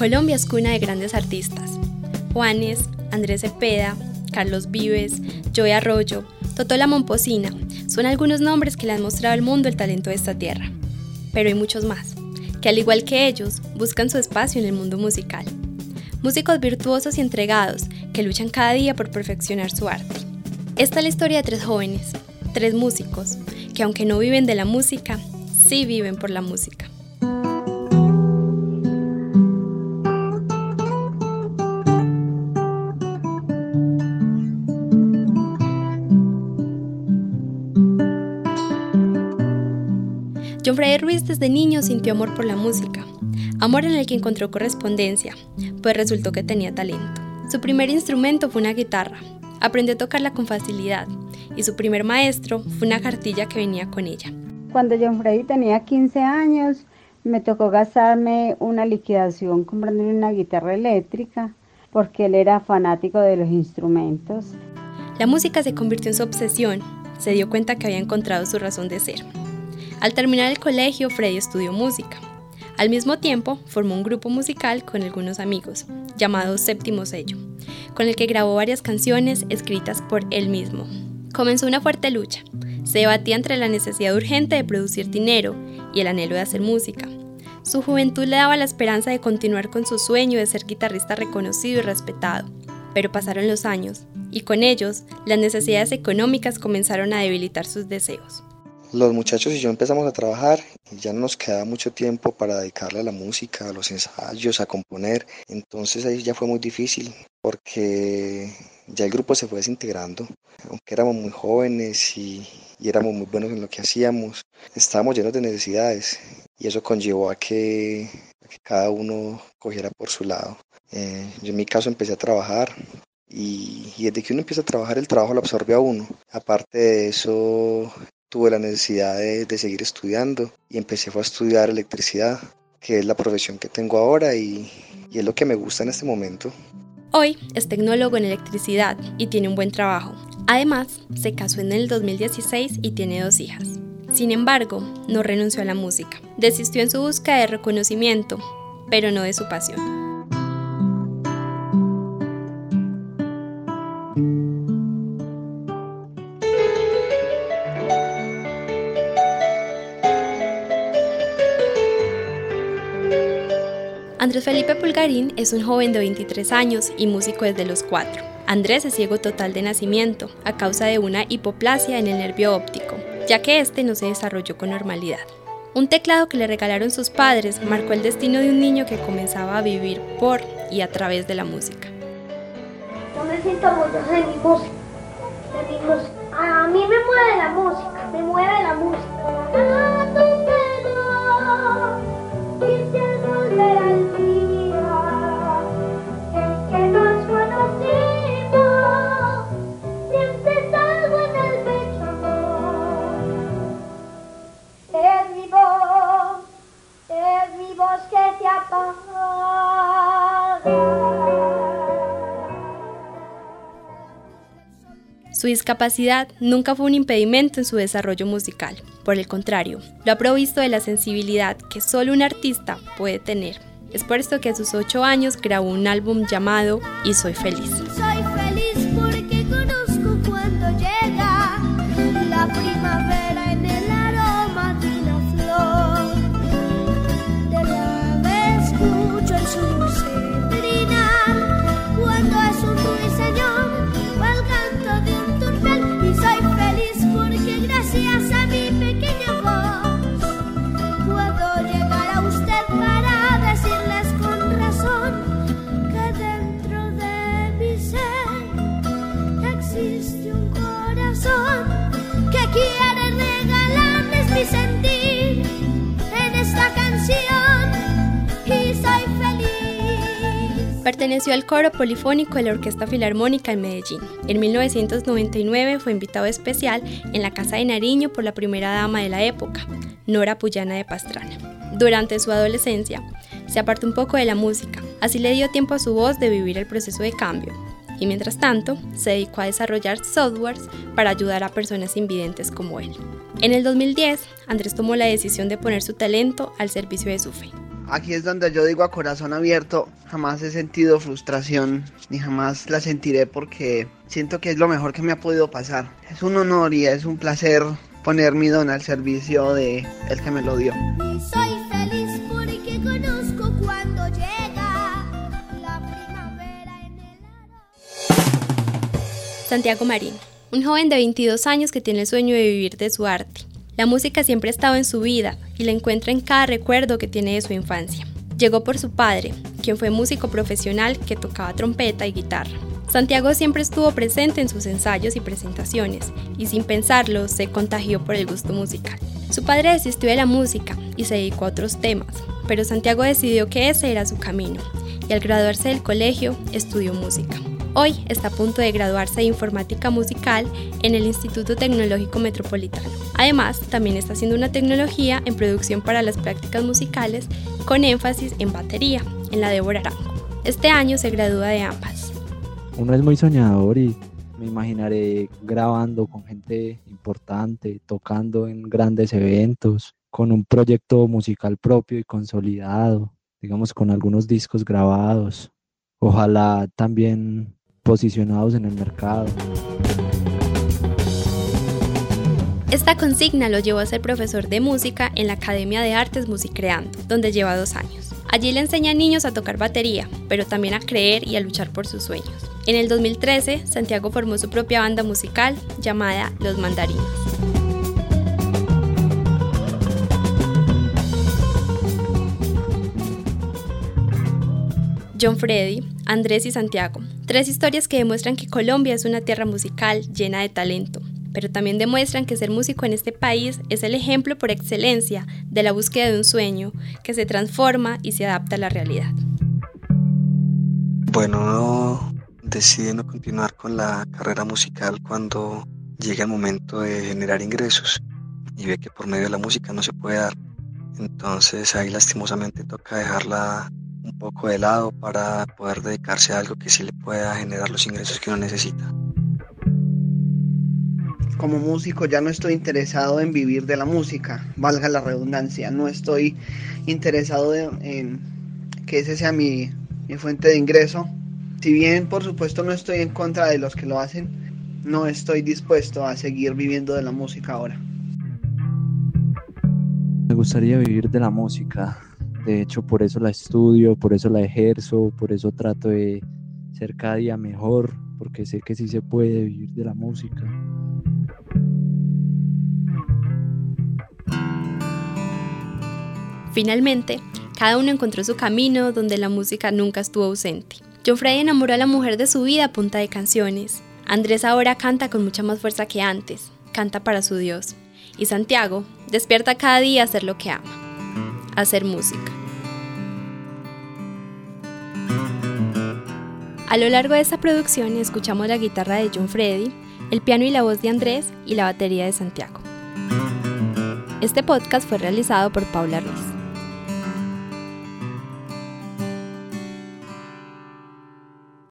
Colombia es cuna de grandes artistas. Juanes, Andrés Cepeda, Carlos Vives, Joey Arroyo, Totola Momposina son algunos nombres que le han mostrado al mundo el talento de esta tierra. Pero hay muchos más, que al igual que ellos, buscan su espacio en el mundo musical. Músicos virtuosos y entregados que luchan cada día por perfeccionar su arte. Esta es la historia de tres jóvenes, tres músicos, que aunque no viven de la música, sí viven por la música. John Freddy Ruiz desde niño sintió amor por la música, amor en el que encontró correspondencia, pues resultó que tenía talento. Su primer instrumento fue una guitarra, aprendió a tocarla con facilidad y su primer maestro fue una cartilla que venía con ella. Cuando John Freddy tenía 15 años, me tocó gastarme una liquidación comprándole una guitarra eléctrica porque él era fanático de los instrumentos. La música se convirtió en su obsesión, se dio cuenta que había encontrado su razón de ser. Al terminar el colegio, Freddy estudió música. Al mismo tiempo, formó un grupo musical con algunos amigos, llamado Séptimo Sello, con el que grabó varias canciones escritas por él mismo. Comenzó una fuerte lucha. Se debatía entre la necesidad urgente de producir dinero y el anhelo de hacer música. Su juventud le daba la esperanza de continuar con su sueño de ser guitarrista reconocido y respetado. Pero pasaron los años, y con ellos, las necesidades económicas comenzaron a debilitar sus deseos. Los muchachos y yo empezamos a trabajar y ya no nos quedaba mucho tiempo para dedicarle a la música, a los ensayos, a componer. Entonces ahí ya fue muy difícil porque ya el grupo se fue desintegrando. Aunque éramos muy jóvenes y, éramos muy buenos en lo que hacíamos, estábamos llenos de necesidades y eso conllevó a que, cada uno cogiera por su lado. Eh, yo en mi caso empecé a trabajar, y, y, desde que uno empieza a trabajar el trabajo lo absorbe a uno. Aparte de eso, tuve la necesidad de, seguir estudiando y empecé a estudiar electricidad, que es la profesión que tengo ahora y, y es lo que me gusta en este momento. Hoy es tecnólogo en electricidad y tiene un buen trabajo. Además, se casó en el 2016 y tiene dos hijas. Sin embargo, no renunció a la música. Desistió en su búsqueda de reconocimiento, pero no de su pasión. Andrés Felipe Pulgarín es un joven de 23 años y músico desde los 4. Andrés es ciego total de nacimiento a causa de una hipoplasia en el nervio óptico, ya que este no se desarrolló con normalidad. Un teclado que le regalaron sus padres marcó el destino de un niño que comenzaba a vivir por y a través de la música. Yo me siento orgulloso de mi música. De mi música. A mí me mueve la música, me mueve la música. Su discapacidad nunca fue un impedimento en su desarrollo musical, por el contrario, lo ha provisto de la sensibilidad que solo un artista puede tener. Es por esto que a sus 8 años grabó un álbum llamado Y Soy Feliz. Perteneció al coro polifónico de la Orquesta Filarmónica en Medellín. En 1999 fue invitado especial en la Casa de Nariño por la primera dama de la época, Nora Puyana de Pastrana. Durante su adolescencia, se apartó un poco de la música, así le dio tiempo a su voz de vivir el proceso de cambio, y mientras tanto se dedicó a desarrollar softwares para ayudar a personas invidentes como él. En el 2010, Andrés tomó la decisión de poner su talento al servicio de su fe. Aquí es donde yo digo a corazón abierto, jamás he sentido frustración ni jamás la sentiré porque siento que es lo mejor que me ha podido pasar. Es un honor y es un placer poner mi don al servicio de el que me lo dio. Soy feliz porque conozco cuando llega la primavera en el Santiago Marín, un joven de 22 años que tiene el sueño de vivir de su arte. La música siempre ha estado en su vida y la encuentra en cada recuerdo que tiene de su infancia. Llegó por su padre, quien fue músico profesional que tocaba trompeta y guitarra. Santiago siempre estuvo presente en sus ensayos y presentaciones, y sin pensarlo se contagió por el gusto musical. Su padre desistió de la música y se dedicó a otros temas, pero Santiago decidió que ese era su camino, y al graduarse del colegio estudió música. Hoy está a punto de graduarse de informática musical en el Instituto Tecnológico Metropolitano. Además, también está haciendo una tecnología en producción para las prácticas musicales con énfasis en batería, en la Débora Arango. Este año se gradúa de ambas. Uno es muy soñador y me imaginaré grabando con gente importante, tocando en grandes eventos, con un proyecto musical propio y consolidado, digamos con algunos discos grabados. Ojalá también posicionados en el mercado. Esta consigna lo llevó a ser profesor de música en la Academia de Artes Musicreando, donde lleva dos años. Allí le enseña a niños a tocar batería, pero también a creer y a luchar por sus sueños. En el 2013, Santiago formó su propia banda musical llamada Los Mandarinos. John Freddy, Andrés y Santiago. Tres historias que demuestran que Colombia es una tierra musical llena de talento, pero también demuestran que ser músico en este país es el ejemplo por excelencia de la búsqueda de un sueño que se transforma y se adapta a la realidad. Bueno, decidí no continuar con la carrera musical cuando llega el momento de generar ingresos y ve que por medio de la música no se puede dar. Entonces ahí lastimosamente toca dejarla un poco de lado para poder dedicarse a algo que sí le pueda generar los ingresos que uno necesita. Como músico ya no estoy interesado en vivir de la música, valga la redundancia, no estoy interesado en que ese sea mi, mi fuente de ingreso. Si bien por supuesto no estoy en contra de los que lo hacen, no estoy dispuesto a seguir viviendo de la música ahora. Me gustaría vivir de la música, de hecho, por eso la estudio, por eso la ejerzo, por eso trato de ser cada día mejor, porque sé que sí se puede vivir de la música. Finalmente, cada uno encontró su camino donde la música nunca estuvo ausente. John Freddy enamoró a la mujer de su vida a punta de canciones. Andrés ahora canta con mucha más fuerza que antes, canta para su Dios. Y Santiago despierta cada día a hacer lo que ama hacer música. A lo largo de esta producción escuchamos la guitarra de John Freddy, el piano y la voz de Andrés y la batería de Santiago. Este podcast fue realizado por Paula Ruiz.